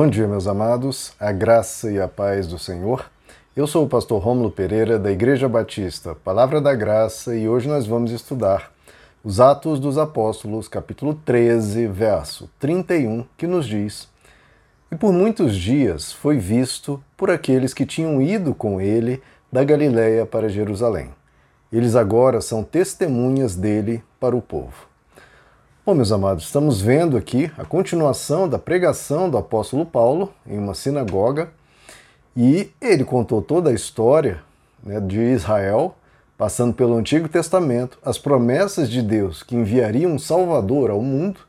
Bom dia, meus amados, a graça e a paz do Senhor. Eu sou o pastor Rômulo Pereira, da Igreja Batista, Palavra da Graça, e hoje nós vamos estudar os Atos dos Apóstolos, capítulo 13, verso 31, que nos diz: E por muitos dias foi visto por aqueles que tinham ido com ele da Galiléia para Jerusalém. Eles agora são testemunhas dele para o povo. Bom, meus amados, estamos vendo aqui a continuação da pregação do apóstolo Paulo em uma sinagoga e ele contou toda a história né, de Israel, passando pelo Antigo Testamento, as promessas de Deus que enviaria um Salvador ao mundo,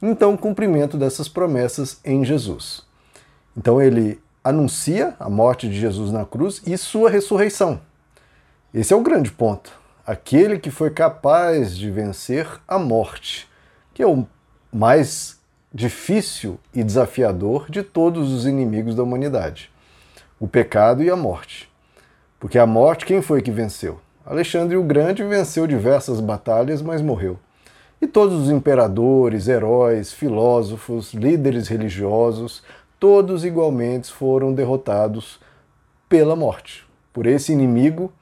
então o cumprimento dessas promessas em Jesus. Então ele anuncia a morte de Jesus na cruz e sua ressurreição. Esse é o grande ponto. Aquele que foi capaz de vencer a morte que é o mais difícil e desafiador de todos os inimigos da humanidade: o pecado e a morte. Porque a morte, quem foi que venceu? Alexandre o Grande venceu diversas batalhas, mas morreu. E todos os imperadores, heróis, filósofos, líderes religiosos, todos igualmente foram derrotados pela morte, por esse inimigo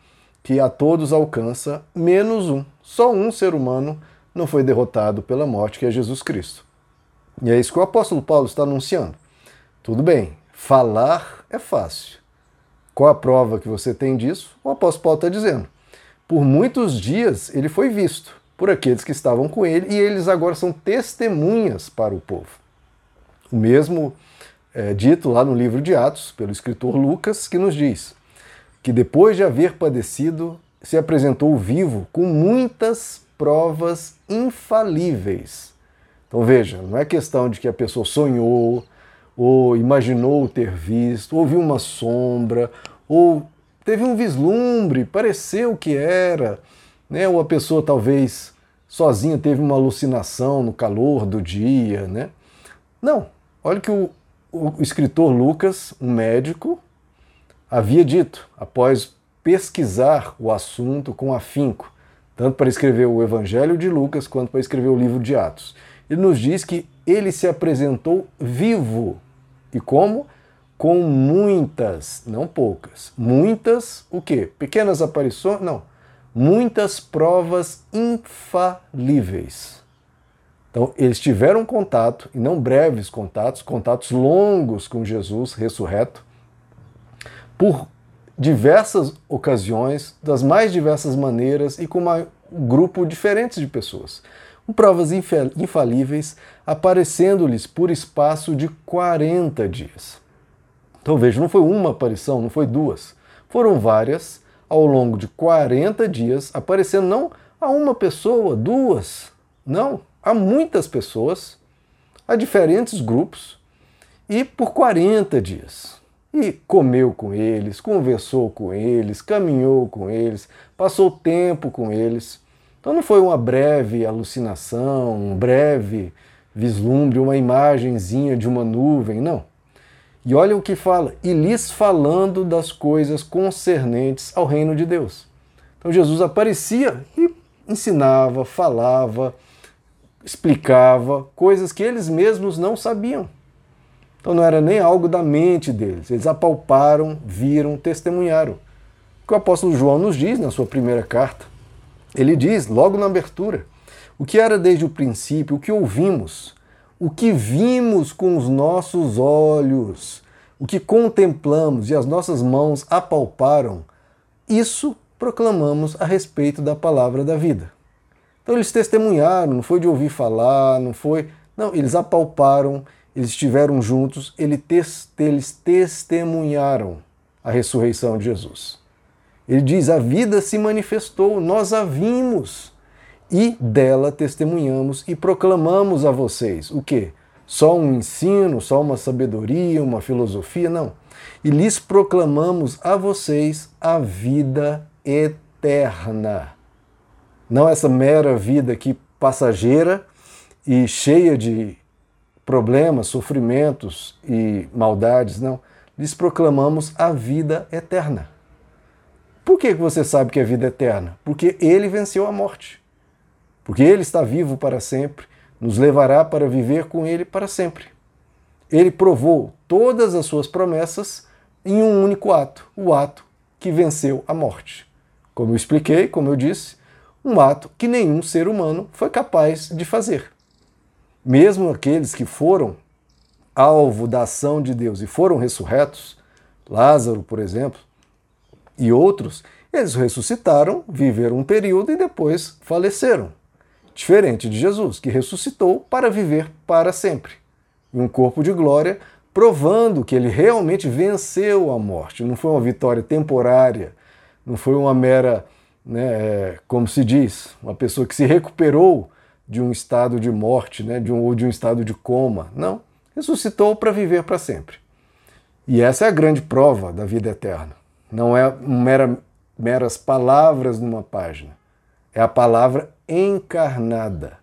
que a todos alcança, menos um. Só um ser humano não foi derrotado pela morte, que é Jesus Cristo. E é isso que o apóstolo Paulo está anunciando. Tudo bem, falar é fácil. Qual a prova que você tem disso? O apóstolo Paulo está dizendo. Por muitos dias ele foi visto por aqueles que estavam com ele e eles agora são testemunhas para o povo. O mesmo é dito lá no livro de Atos, pelo escritor Lucas, que nos diz que depois de haver padecido, se apresentou vivo com muitas provas infalíveis. Então veja, não é questão de que a pessoa sonhou, ou imaginou ter visto, ou viu uma sombra, ou teve um vislumbre, pareceu que era, né? ou a pessoa talvez sozinha teve uma alucinação no calor do dia. Né? Não, olha que o, o escritor Lucas, um médico, havia dito, após pesquisar o assunto com afinco, tanto para escrever o Evangelho de Lucas quanto para escrever o livro de Atos. Ele nos diz que ele se apresentou vivo. E como? Com muitas, não poucas, muitas, o quê? Pequenas aparições? Não. Muitas provas infalíveis. Então, eles tiveram contato, e não breves contatos, contatos longos com Jesus ressurreto, por diversas ocasiões, das mais diversas maneiras e com um grupo diferente de pessoas. Com provas infalíveis aparecendo-lhes por espaço de 40 dias. Então veja, não foi uma aparição, não foi duas. Foram várias ao longo de 40 dias, aparecendo não a uma pessoa, duas, não, a muitas pessoas, a diferentes grupos, e por 40 dias e comeu com eles, conversou com eles, caminhou com eles, passou tempo com eles. Então não foi uma breve alucinação, um breve vislumbre, uma imagenzinha de uma nuvem, não. E olha o que fala, e lhes falando das coisas concernentes ao reino de Deus. Então Jesus aparecia e ensinava, falava, explicava coisas que eles mesmos não sabiam. Então não era nem algo da mente deles. Eles apalparam, viram, testemunharam. O que o apóstolo João nos diz na sua primeira carta. Ele diz, logo na abertura, o que era desde o princípio, o que ouvimos, o que vimos com os nossos olhos, o que contemplamos e as nossas mãos apalparam, isso proclamamos a respeito da palavra da vida. Então eles testemunharam, não foi de ouvir falar, não foi. Não, eles apalparam eles estiveram juntos, eles testemunharam a ressurreição de Jesus. Ele diz: a vida se manifestou, nós a vimos e dela testemunhamos e proclamamos a vocês. O que? Só um ensino, só uma sabedoria, uma filosofia? Não. E lhes proclamamos a vocês a vida eterna. Não essa mera vida aqui passageira e cheia de problemas, sofrimentos e maldades, não. Lhes proclamamos a vida eterna. Por que você sabe que é vida eterna? Porque ele venceu a morte. Porque ele está vivo para sempre, nos levará para viver com ele para sempre. ele provou todas as suas promessas em um único ato, o ato que venceu a morte. Como eu expliquei, como eu disse, um ato que nenhum ser humano foi capaz de fazer. Mesmo aqueles que foram alvo da ação de Deus e foram ressurretos, Lázaro, por exemplo, e outros, eles ressuscitaram, viveram um período e depois faleceram. Diferente de Jesus, que ressuscitou para viver para sempre, em um corpo de glória, provando que ele realmente venceu a morte. Não foi uma vitória temporária, não foi uma mera, né, é, como se diz, uma pessoa que se recuperou de um estado de morte, né, de um, ou de um estado de coma. Não, ressuscitou para viver para sempre. E essa é a grande prova da vida eterna. Não é mera, meras palavras numa página, é a palavra encarnada.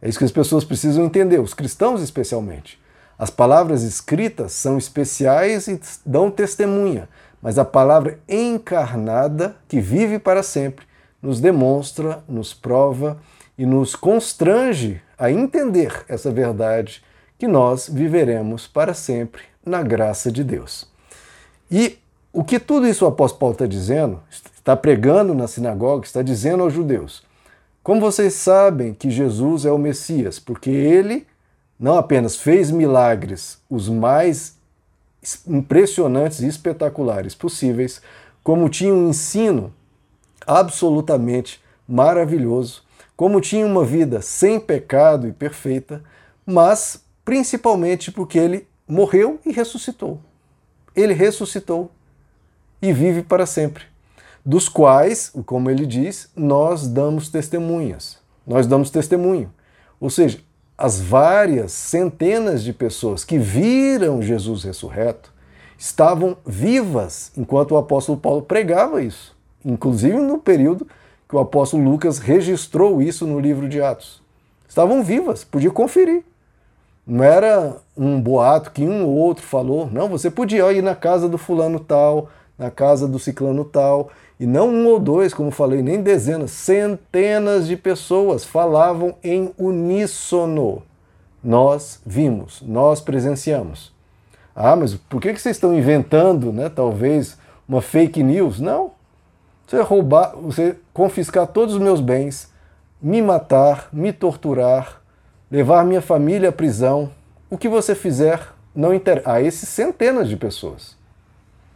É isso que as pessoas precisam entender, os cristãos especialmente. As palavras escritas são especiais e dão testemunha, mas a palavra encarnada, que vive para sempre, nos demonstra, nos prova e nos constrange a entender essa verdade que nós viveremos para sempre na graça de Deus. E o que tudo isso o apóstolo Paulo está dizendo, está pregando na sinagoga, está dizendo aos judeus: como vocês sabem que Jesus é o Messias? Porque ele não apenas fez milagres os mais impressionantes e espetaculares possíveis, como tinha um ensino absolutamente maravilhoso, como tinha uma vida sem pecado e perfeita, mas principalmente porque ele morreu e ressuscitou. Ele ressuscitou e vive para sempre, dos quais, como ele diz, nós damos testemunhas. Nós damos testemunho. Ou seja, as várias centenas de pessoas que viram Jesus ressurreto estavam vivas enquanto o apóstolo Paulo pregava isso, inclusive no período que o apóstolo Lucas registrou isso no livro de Atos. Estavam vivas, podia conferir. Não era um boato que um ou outro falou, não, você podia ir na casa do fulano tal, na casa do ciclano tal, e não um ou dois, como falei, nem dezenas, centenas de pessoas falavam em uníssono. Nós vimos, nós presenciamos. Ah, mas por que vocês estão inventando, né, talvez, uma fake news? Não. Você roubar, você confiscar todos os meus bens, me matar, me torturar, levar minha família à prisão, o que você fizer não interessa. A esses centenas de pessoas.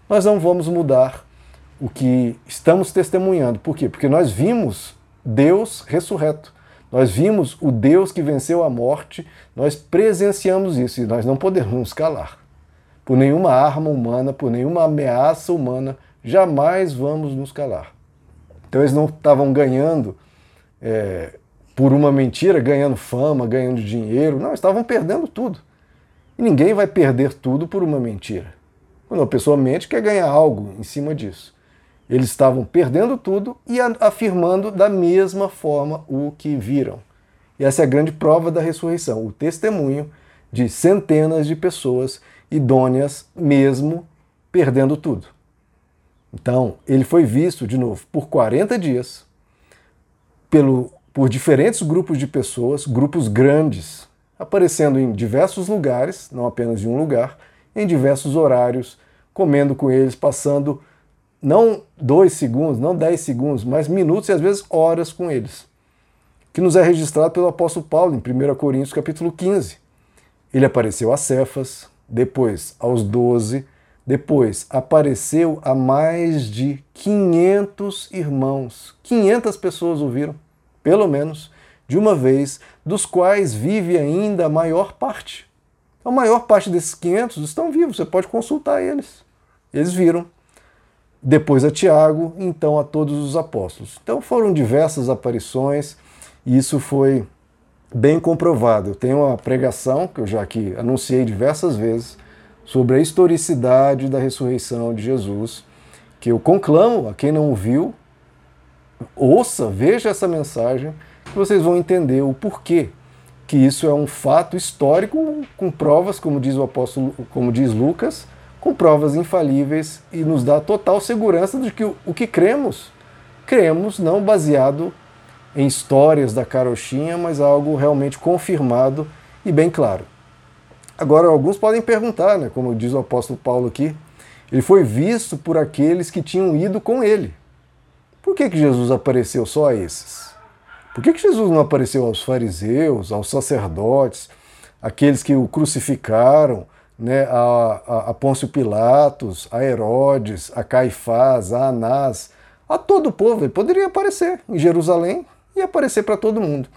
Nós não vamos mudar o que estamos testemunhando. Por quê? Porque nós vimos Deus ressurreto. Nós vimos o Deus que venceu a morte, nós presenciamos isso e nós não podemos calar. Por nenhuma arma humana, por nenhuma ameaça humana, jamais vamos nos calar. Então eles não estavam ganhando é, por uma mentira, ganhando fama, ganhando dinheiro, não, estavam perdendo tudo. E ninguém vai perder tudo por uma mentira. Quando uma pessoa mente, quer ganhar algo em cima disso. Eles estavam perdendo tudo e afirmando da mesma forma o que viram. E essa é a grande prova da ressurreição, o testemunho de centenas de pessoas idôneas, mesmo perdendo tudo. Então, ele foi visto, de novo, por 40 dias, pelo, por diferentes grupos de pessoas, grupos grandes, aparecendo em diversos lugares, não apenas em um lugar, em diversos horários, comendo com eles, passando não dois segundos, não dez segundos, mas minutos e às vezes horas com eles. Que nos é registrado pelo apóstolo Paulo em 1 Coríntios capítulo 15. Ele apareceu a Cefas, depois aos doze, depois apareceu a mais de 500 irmãos. 500 pessoas ouviram, pelo menos, de uma vez, dos quais vive ainda a maior parte. A maior parte desses 500 estão vivos, você pode consultar eles. Eles viram depois a Tiago, então a todos os apóstolos. Então foram diversas aparições e isso foi bem comprovado. Eu tenho uma pregação que eu já aqui anunciei diversas vezes sobre a historicidade da ressurreição de Jesus, que eu conclamo a quem não ouviu, ouça, veja essa mensagem, que vocês vão entender o porquê que isso é um fato histórico com provas, como diz o apóstolo, como diz Lucas, com provas infalíveis e nos dá total segurança de que o que cremos, cremos não baseado em histórias da carochinha, mas algo realmente confirmado e bem claro. Agora, alguns podem perguntar, né, como diz o apóstolo Paulo aqui, ele foi visto por aqueles que tinham ido com ele. Por que, que Jesus apareceu só a esses? Por que, que Jesus não apareceu aos fariseus, aos sacerdotes, aqueles que o crucificaram, né, a, a, a Pôncio Pilatos, a Herodes, a Caifás, a Anás, a todo o povo? Ele poderia aparecer em Jerusalém e aparecer para todo mundo.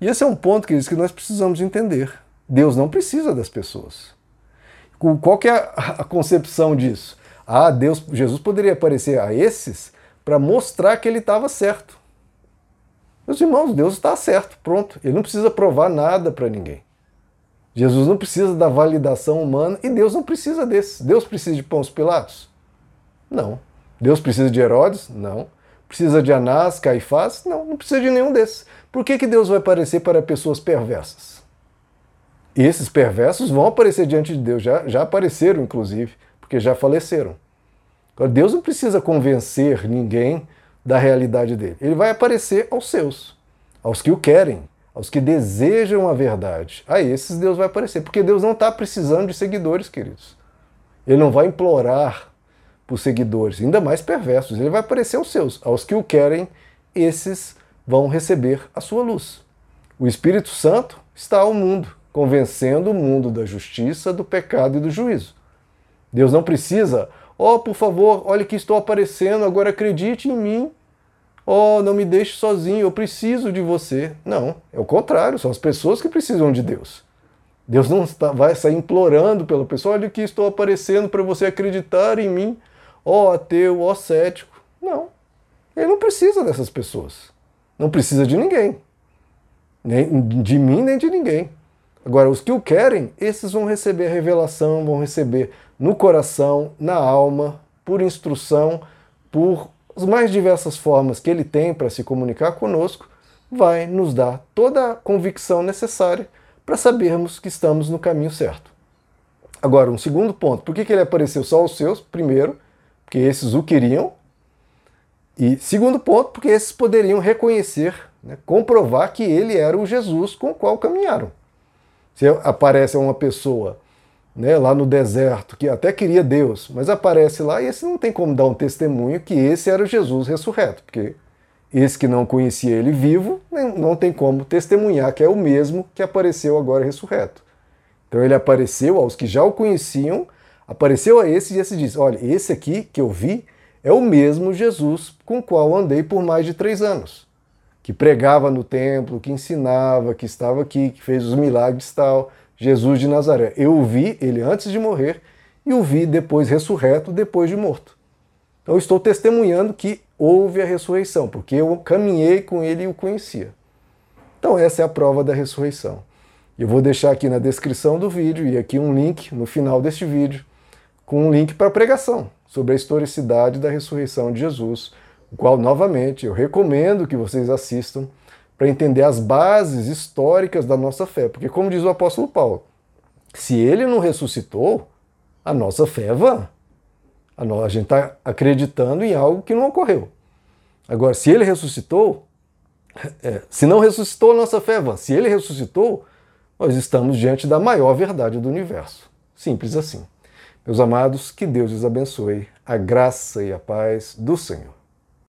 E esse é um ponto que, que nós precisamos entender. Deus não precisa das pessoas. Qual que é a concepção disso? Ah, Deus, Jesus poderia aparecer a esses para mostrar que ele estava certo. Meus irmãos, Deus está certo, pronto. Ele não precisa provar nada para ninguém. Jesus não precisa da validação humana e Deus não precisa desse. Deus precisa de Pãos Pilatos? Não. Deus precisa de Herodes? Não. Precisa de Anás, Caifás? Não, não precisa de nenhum desses. Por que, que Deus vai aparecer para pessoas perversas? E esses perversos vão aparecer diante de Deus, já, já apareceram, inclusive, porque já faleceram. Agora, Deus não precisa convencer ninguém da realidade dele. Ele vai aparecer aos seus, aos que o querem, aos que desejam a verdade. A esses Deus vai aparecer, porque Deus não está precisando de seguidores, queridos. Ele não vai implorar por seguidores, ainda mais perversos. Ele vai aparecer aos seus, aos que o querem, esses vão receber a sua luz. O Espírito Santo está ao mundo, convencendo o mundo da justiça, do pecado e do juízo. Deus não precisa Oh, por favor, olha que estou aparecendo, agora acredite em mim. Oh, não me deixe sozinho, eu preciso de você. Não, é o contrário, são as pessoas que precisam de Deus. Deus não vai sair implorando pela pessoa, olha que estou aparecendo para você acreditar em mim. Ó oh, ateu, ó oh, cético. Não, ele não precisa dessas pessoas. Não precisa de ninguém. Nem de mim, nem de ninguém. Agora, os que o querem, esses vão receber a revelação, vão receber no coração, na alma, por instrução, por as mais diversas formas que ele tem para se comunicar conosco, vai nos dar toda a convicção necessária para sabermos que estamos no caminho certo. Agora, um segundo ponto: por que, que ele apareceu só aos seus? Primeiro, porque esses o queriam. E segundo ponto, porque esses poderiam reconhecer, né, comprovar que ele era o Jesus com o qual caminharam. Se aparece uma pessoa né, lá no deserto, que até queria Deus, mas aparece lá e esse não tem como dar um testemunho que esse era o Jesus ressurreto, porque esse que não conhecia ele vivo não tem como testemunhar que é o mesmo que apareceu agora ressurreto. Então ele apareceu aos que já o conheciam, apareceu a esse e esse diz: Olha, esse aqui que eu vi é o mesmo Jesus com o qual andei por mais de três anos, que pregava no templo, que ensinava, que estava aqui, que fez os milagres tal. Jesus de Nazaré. Eu o vi ele antes de morrer e o vi depois ressurreto, depois de morto. Então estou testemunhando que houve a ressurreição, porque eu caminhei com ele e o conhecia. Então essa é a prova da ressurreição. Eu vou deixar aqui na descrição do vídeo e aqui um link no final deste vídeo com um link para pregação sobre a historicidade da ressurreição de Jesus, o qual novamente eu recomendo que vocês assistam para entender as bases históricas da nossa fé. Porque, como diz o apóstolo Paulo, se ele não ressuscitou, a nossa fé é vã. A, gente está acreditando em algo que não ocorreu. Agora, se ele ressuscitou, é, se não ressuscitou, a nossa fé é vã. Se ele ressuscitou, nós estamos diante da maior verdade do universo. Simples assim. Meus amados, que Deus os abençoe, a graça e a paz do Senhor.